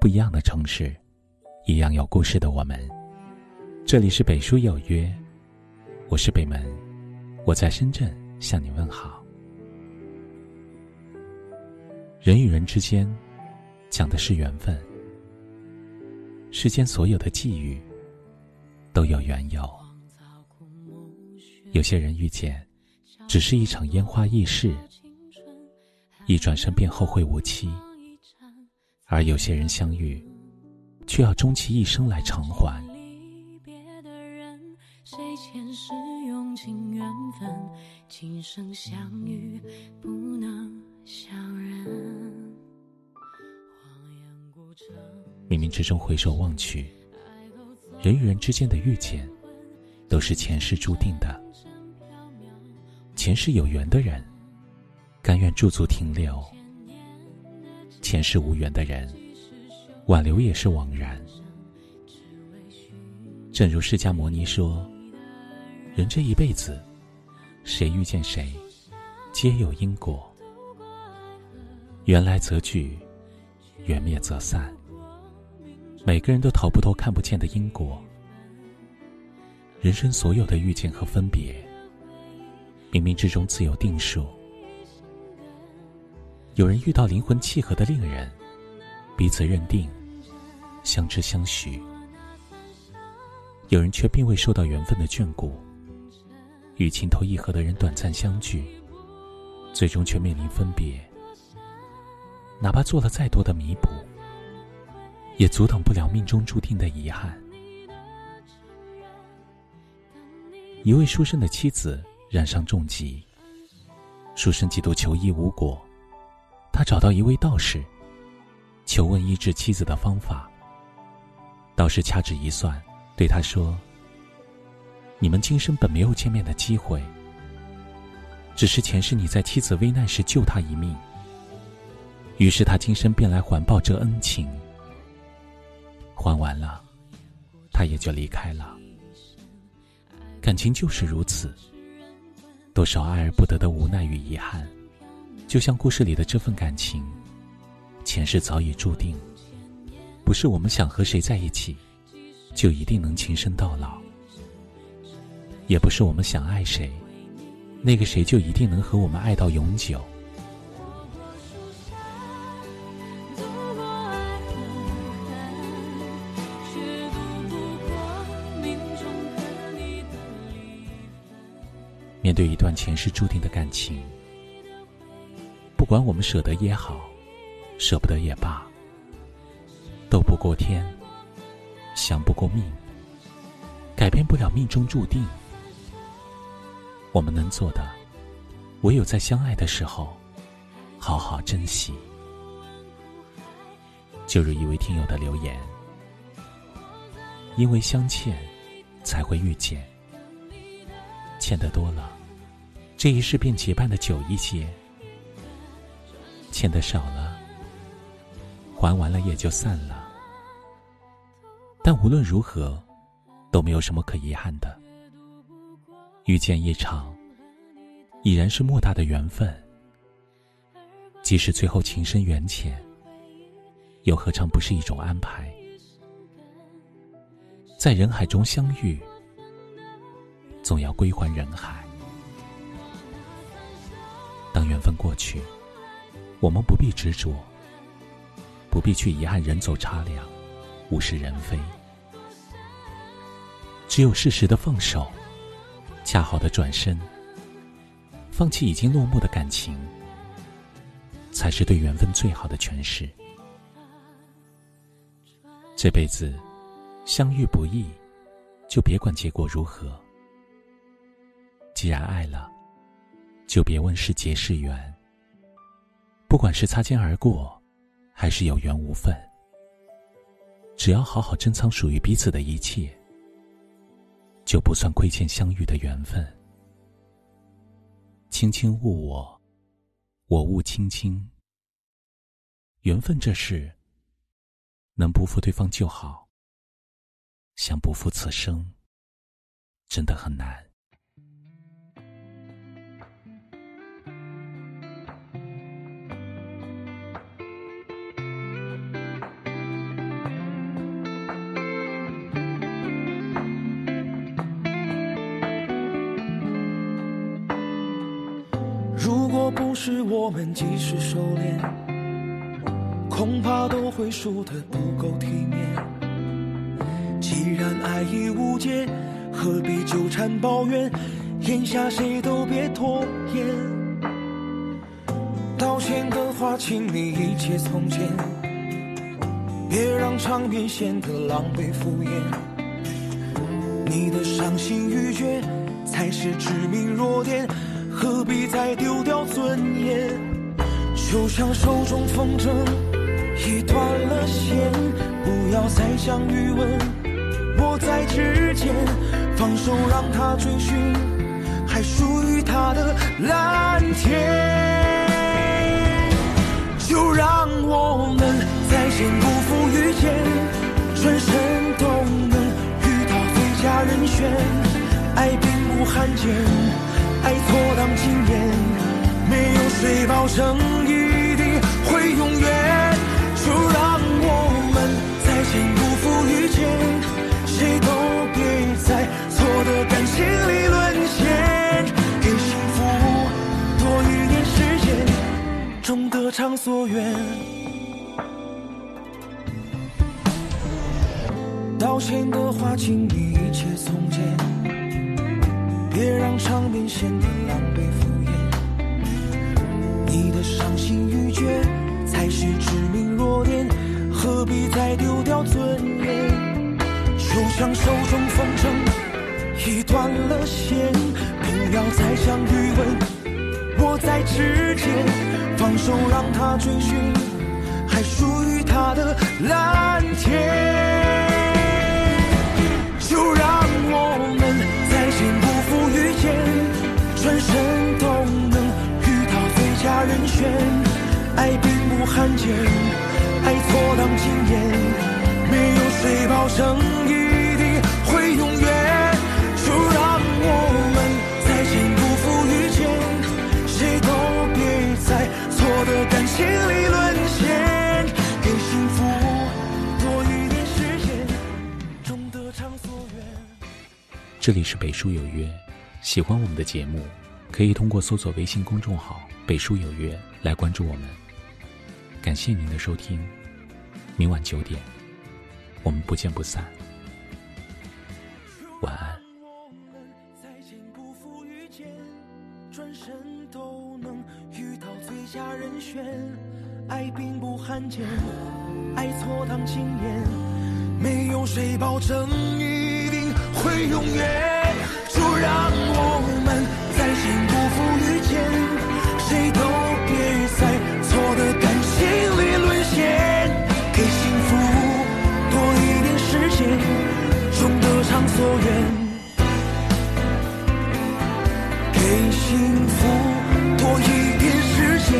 不一样的城市，一样有故事的我们。这里是北书有约，我是北门，我在深圳向你问好。人与人之间，讲的是缘分。世间所有的际遇，都有缘由。有些人遇见，只是一场烟花易逝，一转身便后会无期；而有些人相遇，却要终其一生来偿还。谁前世用尽缘分，今生相遇不能相认。冥冥之中回首望去，人与人之间的遇见，都是前世注定的。前世有缘的人，甘愿驻足停留；前世无缘的人，挽留也是枉然。正如释迦牟尼说：“人这一辈子，谁遇见谁，皆有因果。缘来则聚，缘灭则散。”每个人都逃不脱看不见的因果。人生所有的遇见和分别，冥冥之中自有定数。有人遇到灵魂契合的恋人，彼此认定，相知相许；有人却并未受到缘分的眷顾，与情投意合的人短暂相聚，最终却面临分别。哪怕做了再多的弥补。也阻挡不了命中注定的遗憾。一位书生的妻子染上重疾，书生几度求医无果，他找到一位道士，求问医治妻子的方法。道士掐指一算，对他说：“你们今生本没有见面的机会，只是前世你在妻子危难时救她一命，于是他今生便来还报这恩情。”还完了，他也就离开了。感情就是如此，多少爱而不得的无奈与遗憾，就像故事里的这份感情，前世早已注定。不是我们想和谁在一起，就一定能情深到老；也不是我们想爱谁，那个谁就一定能和我们爱到永久。面对一段前世注定的感情，不管我们舍得也好，舍不得也罢，斗不过天，降不过命，改变不了命中注定。我们能做的，唯有在相爱的时候，好好珍惜。就如一位听友的留言：“因为相欠，才会遇见。”欠的多了，这一世便结伴的久一些；欠的少了，还完了也就散了。但无论如何，都没有什么可遗憾的。遇见一场，已然是莫大的缘分。即使最后情深缘浅，又何尝不是一种安排？在人海中相遇。总要归还人海。当缘分过去，我们不必执着，不必去遗憾人走茶凉，物是人非。只有适时的放手，恰好的转身，放弃已经落幕的感情，才是对缘分最好的诠释。这辈子相遇不易，就别管结果如何。既然爱了，就别问是劫是缘。不管是擦肩而过，还是有缘无分，只要好好珍藏属于彼此的一切，就不算亏欠相遇的缘分。卿卿误我，我误卿卿。缘分这事，能不负对方就好，想不负此生，真的很难。不是我们及时收敛，恐怕都会输得不够体面。既然爱已无解，何必纠缠抱怨？眼下谁都别拖延。道歉的话，请你一切从简，别让场面显得狼狈敷衍。你的伤心欲绝，才是致命弱点。何必再丢掉尊严？就像手中风筝已断了线，不要再想余温握在指尖，放手让它追寻还属于它的蓝天。就让我们再见不负遇见，转身都能遇到最佳人选，爱并不罕见。爱错当经验，没有谁保证一定会永远。就让我们再见不负遇见，谁都别在错的感情里沦陷。给幸福多一点时间，终得偿所愿。道歉的话，请你一切从简。场面显得狼狈敷衍，你的伤心欲绝才是致命弱点，何必再丢掉尊严？就像手中风筝已断了线，不要再将余温握在指尖，放手让它追寻还属于他的蓝天。都能遇到最佳人选，爱并不罕见，爱错当经验，没有谁保证一定会永远。就让我们再见不负遇见，谁都别在错的感情里沦陷，给幸福多一点时间，终得偿所愿。这里是北书有约。喜欢我们的节目，可以通过搜索微信公众号“北书有约”来关注我们。感谢您的收听，明晚九点，我们不见不散。晚安再见不负遇见。转身都能遇到最佳人选，爱并不罕见，爱错当经验，没有谁保证一定会永远。就让我们再见不负遇见，谁都别在错的感情里沦陷。给幸福多一点时间，终得偿所愿。给幸福多一点时间，